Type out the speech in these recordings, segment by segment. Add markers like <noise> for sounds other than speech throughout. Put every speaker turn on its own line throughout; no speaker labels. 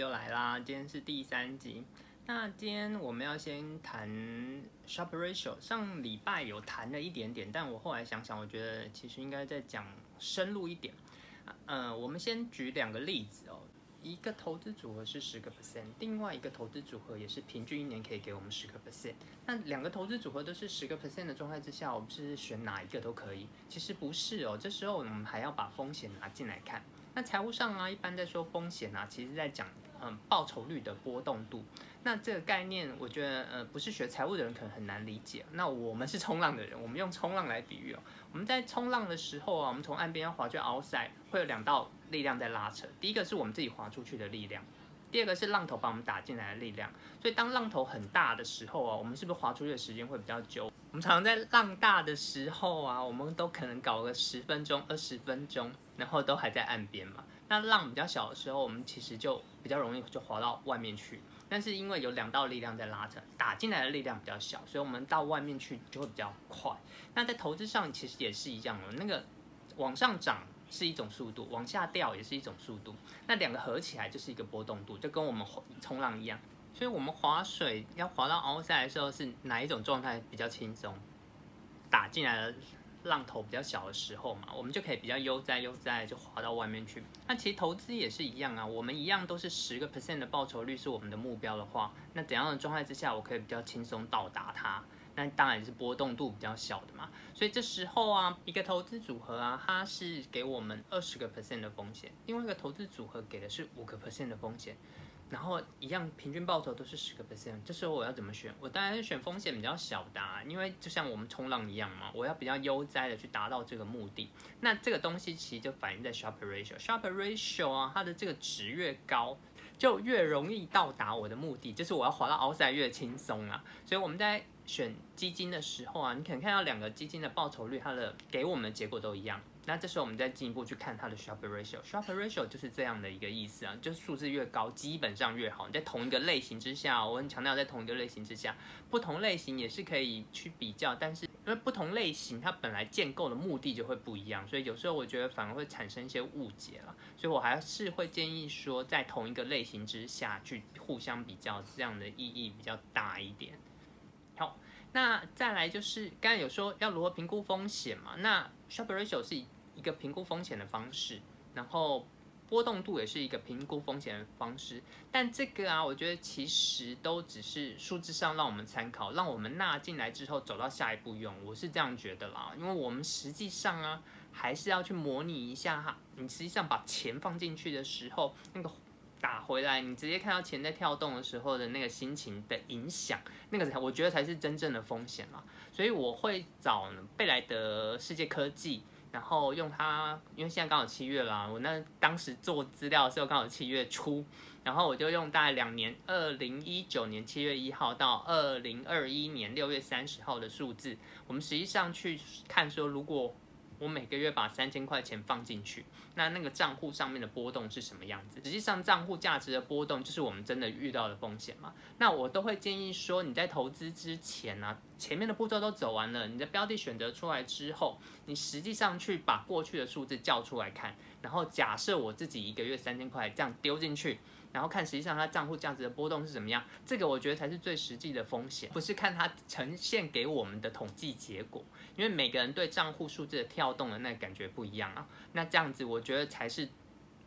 又来啦，今天是第三集。那今天我们要先谈 Sharpe Ratio，上礼拜有谈了一点点，但我后来想想，我觉得其实应该再讲深入一点。呃，我们先举两个例子哦。一个投资组合是十个 percent，另外一个投资组合也是平均一年可以给我们十个 percent。那两个投资组合都是十个 percent 的状态之下，我们是选哪一个都可以？其实不是哦，这时候我们还要把风险拿进来看。那财务上啊，一般在说风险啊，其实在讲嗯报酬率的波动度。那这个概念，我觉得呃不是学财务的人可能很难理解。那我们是冲浪的人，我们用冲浪来比喻哦。我们在冲浪的时候啊，我们从岸边要划去 outside，会有两道力量在拉扯。第一个是我们自己划出去的力量，第二个是浪头把我们打进来的力量。所以当浪头很大的时候啊，我们是不是划出去的时间会比较久？我们常常在浪大的时候啊，我们都可能搞个十分钟、二十分钟，然后都还在岸边嘛。那浪比较小的时候，我们其实就比较容易就划到外面去。但是因为有两道力量在拉扯，打进来的力量比较小，所以我们到外面去就会比较快。那在投资上其实也是一样的，那个往上涨是一种速度，往下掉也是一种速度。那两个合起来就是一个波动度，就跟我们冲浪一样。所以我们划水要划到凹下来的时候，是哪一种状态比较轻松？打进来的。浪头比较小的时候嘛，我们就可以比较悠哉悠哉就划到外面去。那其实投资也是一样啊，我们一样都是十个 percent 的报酬率是我们的目标的话，那怎样的状态之下我可以比较轻松到达它？那当然是波动度比较小的嘛。所以这时候啊，一个投资组合啊，它是给我们二十个 percent 的风险，另外一个投资组合给的是五个 percent 的风险。然后一样，平均报酬都是十个 percent。这时候我要怎么选？我当然是选风险比较小的啊，因为就像我们冲浪一样嘛，我要比较悠哉的去达到这个目的。那这个东西其实就反映在 Sharpe Ratio。Sharpe Ratio 啊，它的这个值越高，就越容易到达我的目的，就是我要滑到 outside 越轻松啊。所以我们在选基金的时候啊，你可能看到两个基金的报酬率，它的给我们的结果都一样。那这时候我们再进一步去看它的 Sharpe Ratio，Sharpe Ratio 就是这样的一个意思啊，就是数字越高，基本上越好。你在同一个类型之下，我很强调在同一个类型之下，不同类型也是可以去比较，但是因为不同类型它本来建构的目的就会不一样，所以有时候我觉得反而会产生一些误解了。所以我还是会建议说，在同一个类型之下去互相比较，这样的意义比较大一点。那再来就是刚才有说要如何评估风险嘛？那 Sharpe Ratio 是一个评估风险的方式，然后波动度也是一个评估风险的方式。但这个啊，我觉得其实都只是数字上让我们参考，让我们纳进来之后走到下一步用。我是这样觉得啦，因为我们实际上啊，还是要去模拟一下哈。你实际上把钱放进去的时候，那个。打回来，你直接看到钱在跳动的时候的那个心情的影响，那个才我觉得才是真正的风险嘛。所以我会找贝莱德世界科技，然后用它，因为现在刚好七月啦，我那当时做资料的时候刚好七月初，然后我就用大概两年，二零一九年七月一号到二零二一年六月三十号的数字，我们实际上去看说，如果我每个月把三千块钱放进去，那那个账户上面的波动是什么样子？实际上账户价值的波动就是我们真的遇到的风险嘛。那我都会建议说，你在投资之前呢、前面的步骤都走完了，你的标的选择出来之后，你实际上去把过去的数字叫出来看，然后假设我自己一个月三千块这样丢进去。然后看实际上它账户价值的波动是怎么样，这个我觉得才是最实际的风险，不是看它呈现给我们的统计结果，因为每个人对账户数字的跳动的那感觉不一样啊。那这样子我觉得才是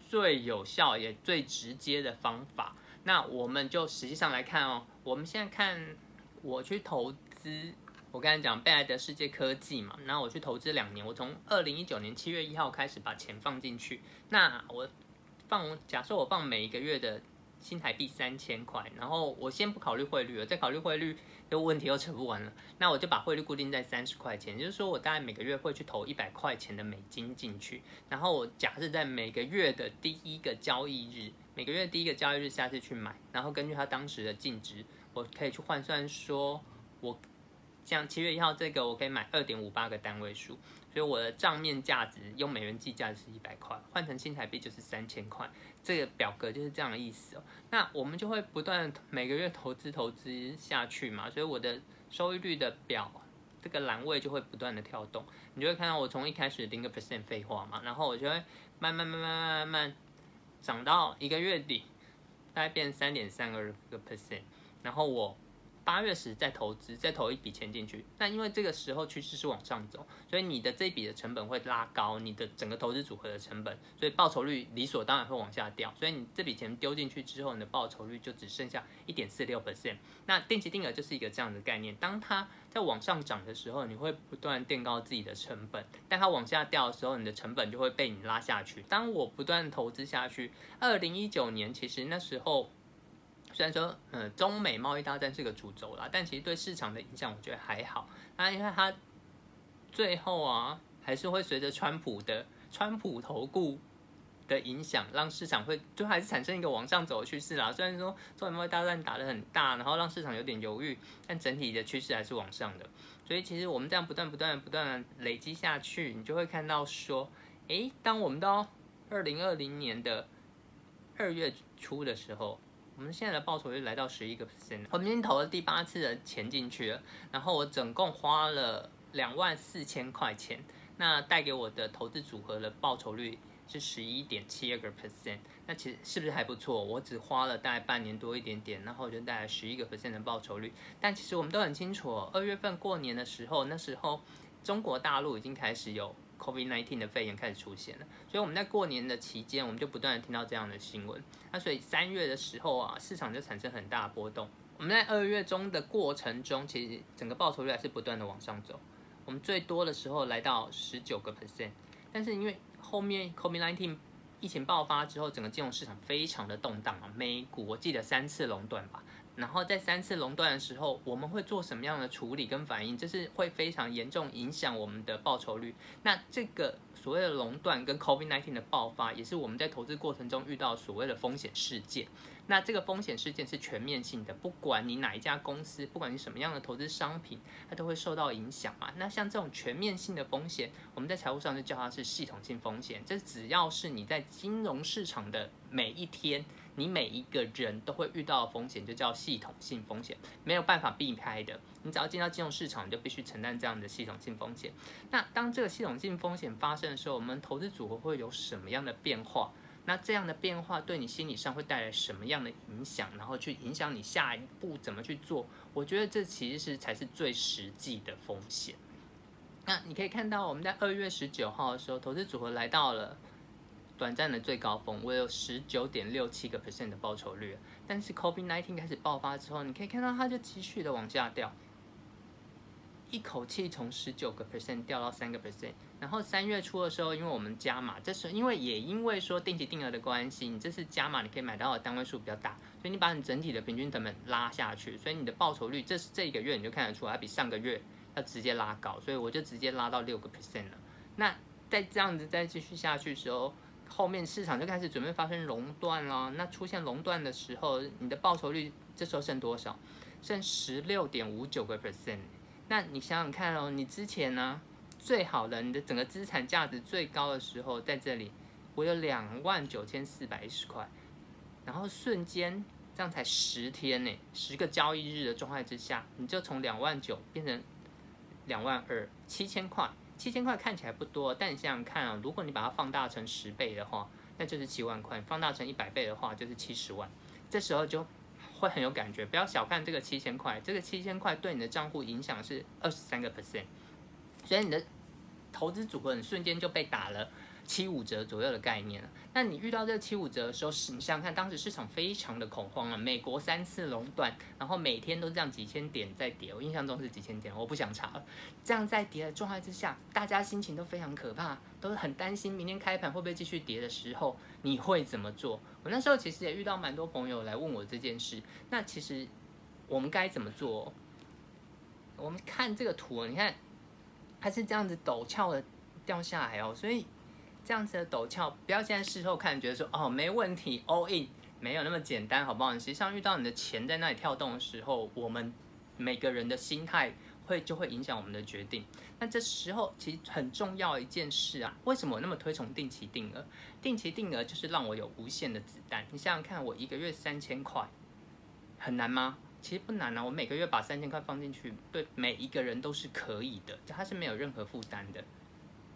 最有效也最直接的方法。那我们就实际上来看哦，我们现在看我去投资，我刚才讲贝莱德世界科技嘛，然后我去投资两年，我从二零一九年七月一号开始把钱放进去，那我。放假设我放每一个月的新台币三千块，然后我先不考虑汇率了，再考虑汇率的问题又扯不完了，那我就把汇率固定在三十块钱，也就是说我大概每个月会去投一百块钱的美金进去，然后我假设在每个月的第一个交易日，每个月第一个交易日下次去买，然后根据它当时的净值，我可以去换算说，我像七月一号这个我可以买二点五八个单位数。所以我的账面价值用美元计价是一百块，换成新台币就是三千块。这个表格就是这样的意思哦。那我们就会不断每个月投资投资下去嘛，所以我的收益率的表这个栏位就会不断的跳动。你就会看到我从一开始零个 percent 废话嘛，然后我就会慢慢慢慢慢慢慢涨到一个月底大概变三点三二个 percent，然后我。八月时再投资，再投一笔钱进去。那因为这个时候趋势是往上走，所以你的这笔的成本会拉高，你的整个投资组合的成本，所以报酬率理所当然会往下掉。所以你这笔钱丢进去之后，你的报酬率就只剩下一点四六 percent。那定期定额就是一个这样的概念，当它在往上涨的时候，你会不断垫高自己的成本；但它往下掉的时候，你的成本就会被你拉下去。当我不断投资下去，二零一九年其实那时候。虽然说，嗯，中美贸易大战是个主轴啦，但其实对市场的影响，我觉得还好。那因为它最后啊，还是会随着川普的川普投顾的影响，让市场会就还是产生一个往上走的趋势啦。虽然说中美贸易大战打得很大，然后让市场有点犹豫，但整体的趋势还是往上的。所以其实我们这样不断不断不断的累积下去，你就会看到说，诶，当我们到二零二零年的二月初的时候。我们现在的报酬率来到十一个 percent，我们已经投了第八次的钱进去了，然后我总共花了两万四千块钱，那带给我的投资组合的报酬率是十一点七二个 percent，那其实是不是还不错？我只花了大概半年多一点点，然后就带来十一个 percent 的报酬率。但其实我们都很清楚，二月份过年的时候，那时候中国大陆已经开始有。COVID-19 的肺炎开始出现了，所以我们在过年的期间，我们就不断的听到这样的新闻。那所以三月的时候啊，市场就产生很大的波动。我们在二月中的过程中，其实整个报酬率还是不断的往上走。我们最多的时候来到十九个 percent，但是因为后面 COVID-19 疫情爆发之后，整个金融市场非常的动荡啊，美股我记得三次垄断吧。然后在三次垄断的时候，我们会做什么样的处理跟反应？这是会非常严重影响我们的报酬率。那这个所谓的垄断跟 COVID-19 的爆发，也是我们在投资过程中遇到所谓的风险事件。那这个风险事件是全面性的，不管你哪一家公司，不管你什么样的投资商品，它都会受到影响嘛。那像这种全面性的风险，我们在财务上就叫它是系统性风险。这只要是你在金融市场的每一天。你每一个人都会遇到的风险，就叫系统性风险，没有办法避开的。你只要进到金融市场，你就必须承担这样的系统性风险。那当这个系统性风险发生的时候，我们投资组合会有什么样的变化？那这样的变化对你心理上会带来什么样的影响？然后去影响你下一步怎么去做？我觉得这其实是才是最实际的风险。那你可以看到，我们在二月十九号的时候，投资组合来到了。短暂的最高峰，我有十九点六七个 percent 的报酬率，但是 COVID-19 开始爆发之后，你可以看到它就继续的往下掉，一口气从十九个 percent 掉到三个 percent。然后三月初的时候，因为我们加码，这时候因为也因为说定期定额的关系，你这次加码你可以买到的单位数比较大，所以你把你整体的平均成本拉下去，所以你的报酬率，这是这一个月你就看得出来，比上个月要直接拉高，所以我就直接拉到六个 percent 了。那再这样子再继续下去的时候，后面市场就开始准备发生熔断了，那出现熔断的时候，你的报酬率这时候剩多少？剩十六点五九个 percent。那你想想看哦，你之前呢最好的，你的整个资产价值最高的时候在这里，我有两万九千四百一十块，然后瞬间这样才十天呢，十个交易日的状态之下，你就从两万九变成两万二，七千块。七千块看起来不多，但你想想看啊，如果你把它放大成十倍的话，那就是七万块；放大成一百倍的话，就是七十万。这时候就会很有感觉。不要小看这个七千块，这个七千块对你的账户影响是二十三个 percent，所以你的投资组合很瞬间就被打了。七五折左右的概念，那你遇到这七五折的时候，是你想想看，当时市场非常的恐慌啊，美国三次垄断，然后每天都这样几千点在跌，我印象中是几千点，我不想查了。这样在跌的状态之下，大家心情都非常可怕，都是很担心明天开盘会不会继续跌的时候，你会怎么做？我那时候其实也遇到蛮多朋友来问我这件事，那其实我们该怎么做？我们看这个图，你看它是这样子陡峭的掉下来哦，所以。这样子的陡峭，不要现在事后看，觉得说哦没问题，all in，没有那么简单，好不好？实际上遇到你的钱在那里跳动的时候，我们每个人的心态会就会影响我们的决定。那这时候其实很重要一件事啊，为什么我那么推崇定期定额？定期定额就是让我有无限的子弹。你想想看，我一个月三千块，很难吗？其实不难啊，我每个月把三千块放进去，对每一个人都是可以的，它是没有任何负担的，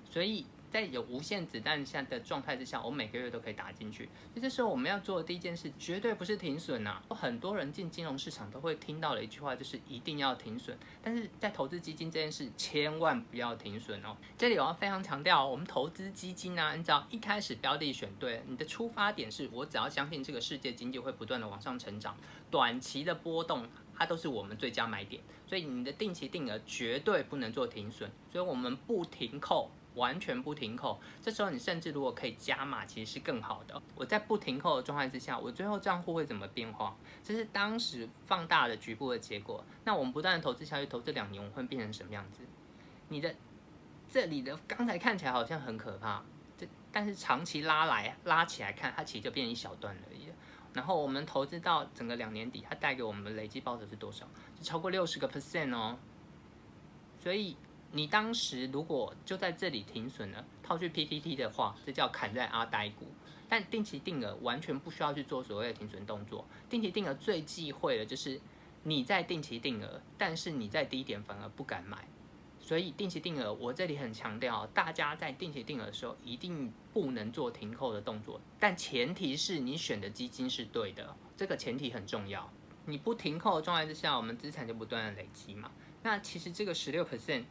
所以。在有无限子弹下的状态之下，我每个月都可以打进去。所以这时候我们要做的第一件事，绝对不是停损呐、啊。很多人进金融市场都会听到的一句话，就是一定要停损。但是在投资基金这件事，千万不要停损哦。这里我要非常强调，我们投资基金呢、啊，你只要一开始标的选对，你的出发点是我只要相信这个世界经济会不断的往上成长，短期的波动它都是我们最佳买点。所以你的定期定额绝对不能做停损，所以我们不停扣。完全不停扣，这时候你甚至如果可以加码，其实是更好的。我在不停扣的状态之下，我最后账户会怎么变化？这是当时放大的局部的结果。那我们不断的投资下去，投资两年，我会变成什么样子？你的这里的刚才看起来好像很可怕，这但是长期拉来拉起来看，它其实就变一小段而已。然后我们投资到整个两年底，它带给我们的累计报酬是多少？是超过六十个 percent 哦。所以。你当时如果就在这里停损了，套去 PTT 的话，这叫砍在阿呆股。但定期定额完全不需要去做所谓的停损动作。定期定额最忌讳的就是你在定期定额，但是你在低点反而不敢买。所以定期定额，我这里很强调，大家在定期定额的时候一定不能做停扣的动作。但前提是你选的基金是对的，这个前提很重要。你不停扣的状态之下，我们资产就不断的累积嘛。那其实这个十六 percent。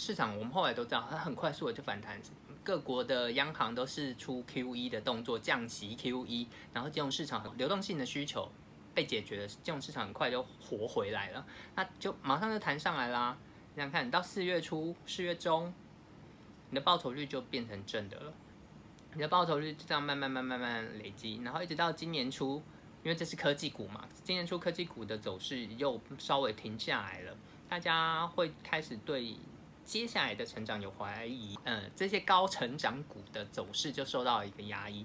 市场我们后来都知道，它很快速的就反弹。各国的央行都是出 QE 的动作，降息 QE，然后金融市场流动性的需求被解决了，金融市场很快就活回来了，那就马上就弹上来啦。你想看，到四月初、四月中，你的报酬率就变成正的了。你的报酬率就这样慢慢、慢慢、慢慢累积，然后一直到今年初，因为这是科技股嘛，今年初科技股的走势又稍微停下来了，大家会开始对。接下来的成长有怀疑，嗯，这些高成长股的走势就受到一个压抑，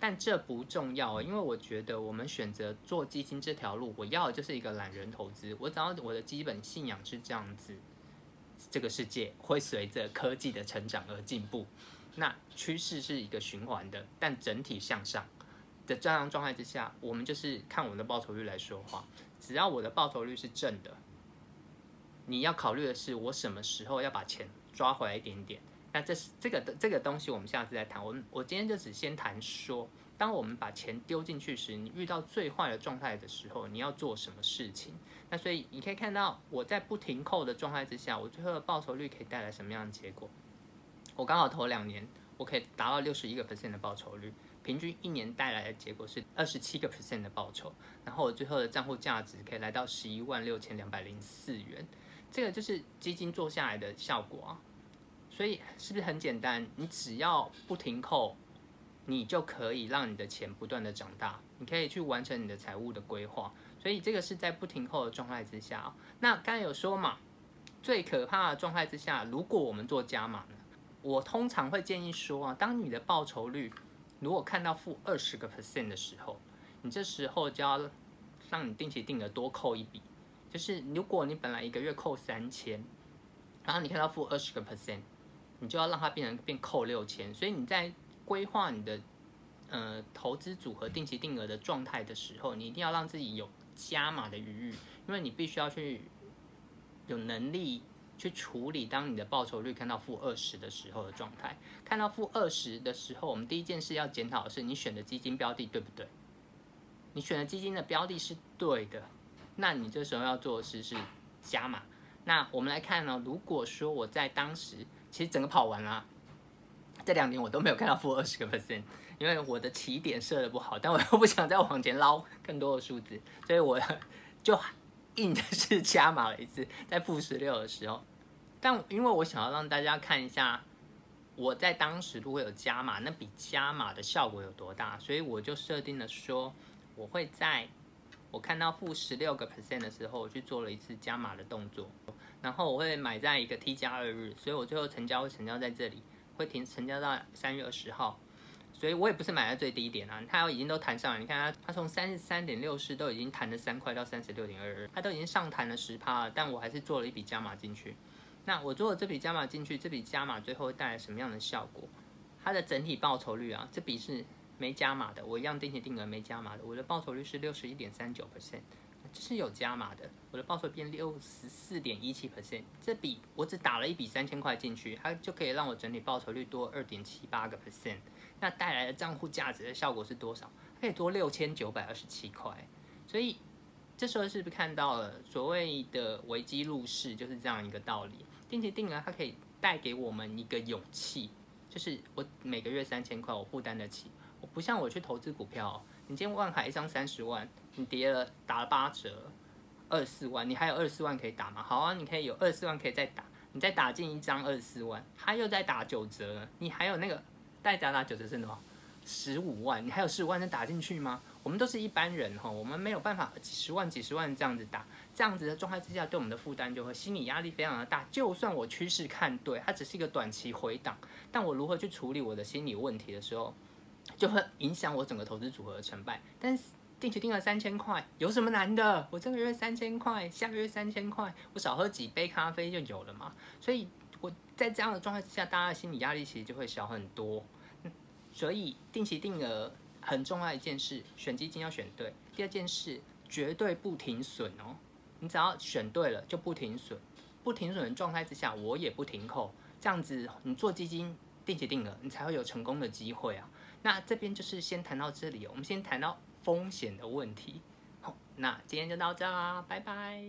但这不重要，因为我觉得我们选择做基金这条路，我要的就是一个懒人投资，我只要我的基本信仰是这样子，这个世界会随着科技的成长而进步，那趋势是一个循环的，但整体向上的这样状态之下，我们就是看我们的报酬率来说话，只要我的报酬率是正的。你要考虑的是，我什么时候要把钱抓回来一点点？那这是这个的这个东西，我们下次再谈。我我今天就只先谈说，当我们把钱丢进去时，你遇到最坏的状态的时候，你要做什么事情？那所以你可以看到，我在不停扣的状态之下，我最后的报酬率可以带来什么样的结果？我刚好投两年，我可以达到六十一个 percent 的报酬率，平均一年带来的结果是二十七个 percent 的报酬，然后我最后的账户价值可以来到十一万六千两百零四元。这个就是基金做下来的效果啊，所以是不是很简单？你只要不停扣，你就可以让你的钱不断的长大，你可以去完成你的财务的规划。所以这个是在不停扣的状态之下。那刚才有说嘛，最可怕的状态之下，如果我们做加码呢，我通常会建议说啊，当你的报酬率如果看到负二十个 percent 的时候，你这时候就要让你定期定额多扣一笔。就是如果你本来一个月扣三千，然后你看到负二十个 percent，你就要让它变成变扣六千。所以你在规划你的呃投资组合定期定额的状态的时候，你一定要让自己有加码的余裕，因为你必须要去有能力去处理当你的报酬率看到负二十的时候的状态。看到负二十的时候，我们第一件事要检讨的是你选的基金标的对不对？你选的基金的标的是对的。那你这时候要做的事是加码。那我们来看呢，如果说我在当时其实整个跑完了，这两年我都没有看到负二十个 percent，因为我的起点设的不好，但我又不想再往前捞更多的数字，所以我 <laughs> 就硬的是加码了一次，在负十六的时候。但因为我想要让大家看一下我在当时如果有加码，那比加码的效果有多大，所以我就设定了说我会在。我看到负十六个 percent 的时候，我去做了一次加码的动作，然后我会买在一个 T 加二日，所以我最后成交会成交在这里，会停成交到三月二十号，所以我也不是买在最低点啊，它已经都弹上来，你看它，它从三十三点六四都已经弹了三块到三十六点二二，它都已经上弹了十趴了，但我还是做了一笔加码进去。那我做了这笔加码进去，这笔加码最后会带来什么样的效果？它的整体报酬率啊，这笔是。没加码的，我一样定期定额没加码的，我的报酬率是六十一点三九 percent，这是有加码的，我的报酬变六十四点一七 percent，这笔我只打了一笔三千块进去，它就可以让我整体报酬率多二点七八个 percent。那带来的账户价值的效果是多少？可以多六千九百二十七块。所以这时候是不是看到了所谓的危机入市就是这样一个道理？定期定额它可以带给我们一个勇气，就是我每个月三千块我负担得起。不像我去投资股票，你今天万海一张三十万，你跌了打了八折，二十四万，你还有二十四万可以打吗？好啊，你可以有二十四万可以再打，你再打进一张二十四万，他又在打九折，你还有那个。再打打九折是什么？十五万，你还有十五万能打进去吗？我们都是一般人哈，我们没有办法几十万、几十万这样子打，这样子的状态之下，对我们的负担就会心理压力非常的大。就算我趋势看对，它只是一个短期回档，但我如何去处理我的心理问题的时候，就会影响我整个投资组合的成败。但是定期定额三千块有什么难的？我这个月三千块，下个月三千块，我少喝几杯咖啡就有了嘛。所以我在这样的状态之下，大家的心理压力其实就会小很多。所以定期定额很重要一件事，选基金要选对。第二件事，绝对不停损哦。你只要选对了，就不停损。不停损的状态之下，我也不停扣。这样子，你做基金定期定额，你才会有成功的机会啊。那这边就是先谈到这里，我们先谈到风险的问题。好，那今天就到这啦，拜拜。